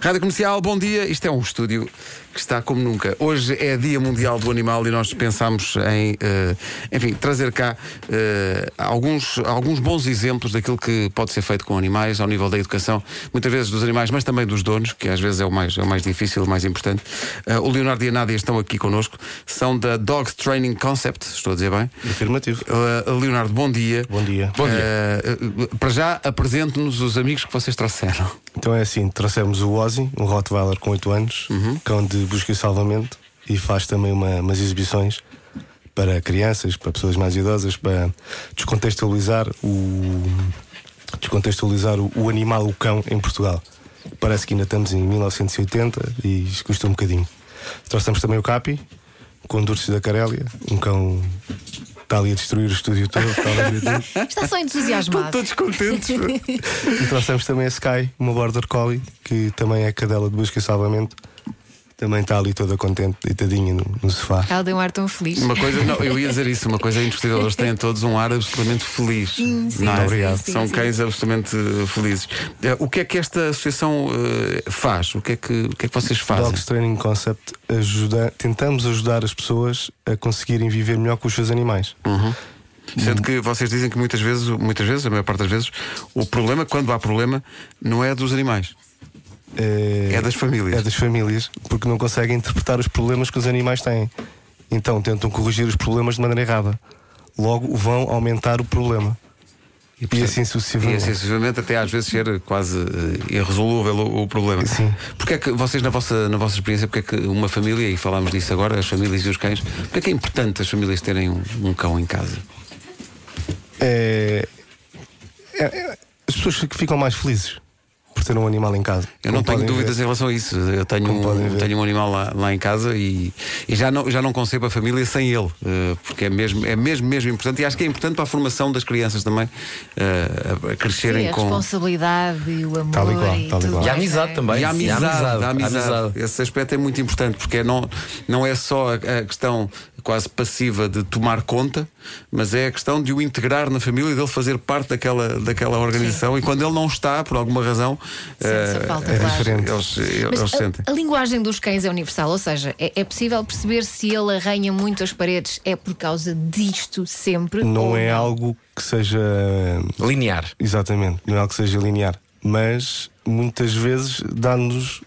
Rádio Comercial, bom dia. Isto é um estúdio que está como nunca. Hoje é Dia Mundial do Animal e nós pensamos em, eh, enfim, trazer cá eh, alguns, alguns bons exemplos daquilo que pode ser feito com animais ao nível da educação, muitas vezes dos animais, mas também dos donos, que às vezes é o mais, é o mais difícil, o mais importante. Eh, o Leonardo e a Nádia estão aqui connosco, são da Dogs Training Concept, estou a dizer bem. Afirmativo. Uh, Leonardo, bom dia. Bom dia. Bom dia. Uh, para já, apresente-nos os amigos que vocês trouxeram. Então é assim, trouxemos o Ozzy, um Rottweiler com 8 anos, cão de busca e salvamento, e faz também uma- umas exibições para crianças, para pessoas mais idosas, para descontextualizar o descontextualizar o, o animal, o cão, em Portugal. Parece que ainda estamos em 1980 e isto custa um bocadinho. Trouxemos também o Capi, com da Carélia, um cão está ali a destruir o estúdio todo. está ali. Está só entusiasmado. Todos contentes. E trouxemos também a Sky, uma Border Collie, que também é cadela de busca e salvamento. Também está ali toda contente, deitadinha no, no sofá. Ela deu um ar tão feliz. Uma coisa, não, eu ia dizer isso, uma coisa indiscutível, eles têm todos um ar absolutamente feliz. Sim, sim, não é? sim, Obrigado. sim, São sim. cães absolutamente eh, felizes. Eh, O que é que esta associação eh, faz? O que, é que, o que é que vocês fazem? Dogs Training Concept ajuda, tentamos ajudar as pessoas a conseguirem viver melhor com os seus animais. Sendo que vocês dizem que muitas vezes, muitas vezes, a maior parte das vezes, o problema, quando há problema, não é dos animais, É, das famílias. é das famílias, porque não conseguem interpretar os problemas que os animais têm. Então tentam corrigir os problemas de maneira errada. Logo vão aumentar o problema. E, portanto, assim E sucessivamente. assim, sucessivamente, até às vezes ser quase eh, irresolúvel o, o problema. Sim. Porque é que vocês, na vossa, na vossa experiência, porque é que uma família, e falámos disso agora, as famílias e os cães, porque é que é importante as famílias terem um, um cão em casa? É- é- é- as pessoas que ficam mais felizes por ter um animal em casa. Eu não tenho dúvidas ver. em relação a isso. Eu tenho, um, tenho um animal lá, lá em casa e, e já, não, já não concebo a família sem ele, eh, porque é mesmo, é mesmo, mesmo importante e acho que é importante para a formação das crianças também eh, a- crescerem Sim, a com. responsabilidade e o amor Tal e qual, e tal e qual. E a amizade é? também. E a amizade, a amizade, a amizade. a amizade. Esse aspecto é muito importante porque não, não é só a, a questão quase passiva de tomar conta, mas é a questão de o integrar na família e dele fazer parte daquela, daquela organização. E quando ele não está, por alguma razão, Sente-se a eh, falta, eh, claro. diferente. eles, Mas eles a- sentem. a, linguagem dos cães é universal, ou seja, é, é possível perceber se ele arranha muito as paredes é por causa disto sempre. Não ou é algo que seja. Linear. Exatamente, não é algo que seja linear. Mas muitas vezes dá-nos,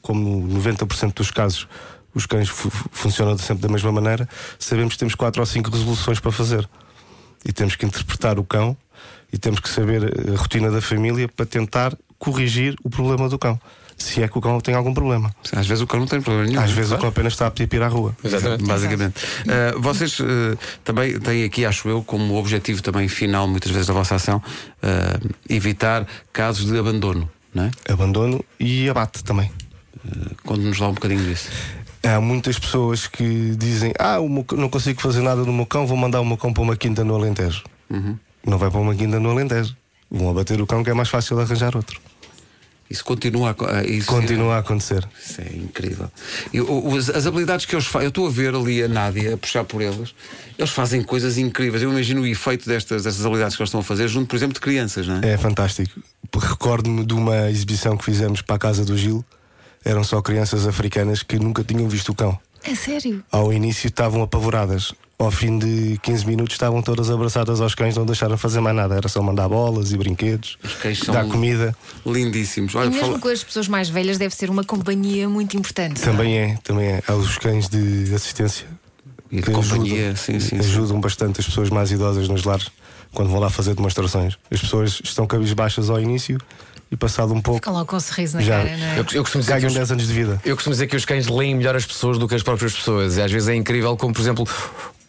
como 90% dos casos, os cães fu- fu- funcionam sempre da mesma maneira, sabemos que temos quatro ou cinco resoluções para fazer. E temos que interpretar o cão e temos que saber a rotina da família para tentar corrigir o problema do cão. Se é que o cão tem algum problema. Às vezes o cão não tem problema nenhum. Às vezes o cão apenas está a pedir para ir à rua. Exatamente. Basicamente. Uh, vocês uh, também têm aqui, acho eu, como objetivo também final, muitas vezes, da vossa ação, uh, evitar casos de abandono, não é? Abandono e abate também. Conte-nos lá um bocadinho disso. Há muitas pessoas que dizem: Ah, não consigo fazer nada no meu cão, vou mandar o meu cão para uma quinta no Alentejo. Não vai para uma quinta no Alentejo. Vão abater o cão que é mais fácil arranjar outro. Isso continua a, co- a- isso Continua a acontecer. Isso é incrível. E, o- as, as habilidades que eles fazem, eu estou a ver ali a Nádia a puxar por eles, eles fazem coisas incríveis. Eu imagino o efeito destas, destas habilidades que eles estão a fazer, junto, por exemplo, de crianças, não é? É fantástico. Recordo-me de uma exibição que fizemos para a casa do Gil. Eram só crianças africanas que nunca tinham visto o cão. É sério? Ao início estavam apavoradas. Ao fim de 15 minutos estavam todas abraçadas aos cães, não deixaram fazer mais nada. Era só mandar bolas e brinquedos, Os cães são dar comida. lindíssimos. E Olha, mesmo fala- com as pessoas mais velhas deve ser uma companhia muito importante. Também é, também é. Há os cães de assistência. E de que companhia, ajudam, sim, sim, sim. ajudam bastante as pessoas mais idosas nos lares quando vão lá fazer demonstrações. As pessoas estão cabisbaixas ao início e passado um pouco Ficam logo com um sorriso na Já. cara, não é? Eu, eu costumo dizer que ganham os, 10 anos de vida. eu costumo dizer que os cães leem melhor as pessoas do que as próprias pessoas. E às vezes é incrível como, por exemplo,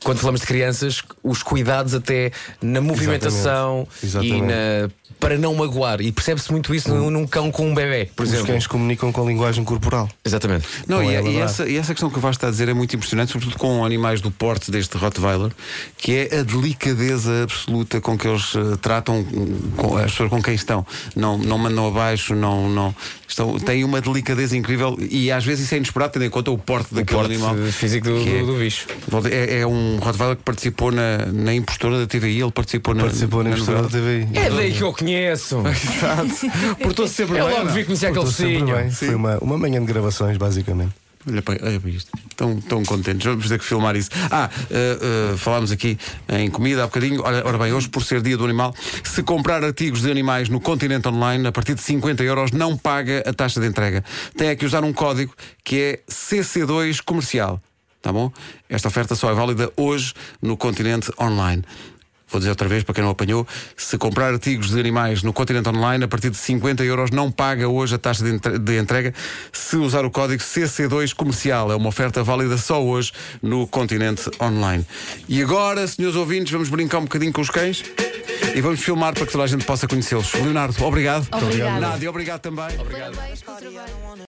quando falamos de crianças, os cuidados até na movimentação Exatamente. e na, para não magoar. E percebe-se muito isso num, num cão com um bebê, por Os exemplo. cães comunicam com a linguagem corporal. Exatamente. Não, e, é e essa, e essa questão que o Vasco está a dizer é muito impressionante, sobretudo com animais do porte deste Rottweiler, que é a delicadeza absoluta com que eles eh, tratam com, as pessoas com quem estão. Não, não mandam abaixo, não, não estão, têm uma delicadeza incrível e às vezes isso é inesperado, tendo em conta o porte O daquele porte animal. físico do, é- do, do bicho. É, é um, um Rottweiler que participou na, na impostora da TVI, ele participou na. Participou na impressora da novela. TVI. É daí que eu conheço. Exato. Portou-se sempre É bem, logo não? vi conhecer aquele bem. Foi uma, uma manhã de gravações, basicamente. Olha para, olha para isto. Estão, tão contentes. Vamos ter que filmar isso. Ah, uh, uh, falámos aqui em comida há bocadinho. Ora, ora bem, hoje, por ser dia do animal, se comprar artigos de animais no continente online, a partir de 50 euros, não paga a taxa de entrega. Tem é que usar um código que é CC2 comercial. Tá bom? Esta oferta só é válida hoje no continente online. Vou dizer outra vez para quem não apanhou: se comprar artigos de animais no continente online, a partir de 50 euros, não paga hoje a taxa de entre- de entrega se usar o código CC2 comercial. É uma oferta válida só hoje no continente online. E agora, senhores ouvintes, vamos brincar um bocadinho com os cães e vamos filmar para que toda a gente possa conhecê-los. Leonardo, obrigado. Obrigado. Nádia, obrigado também. Trabalho.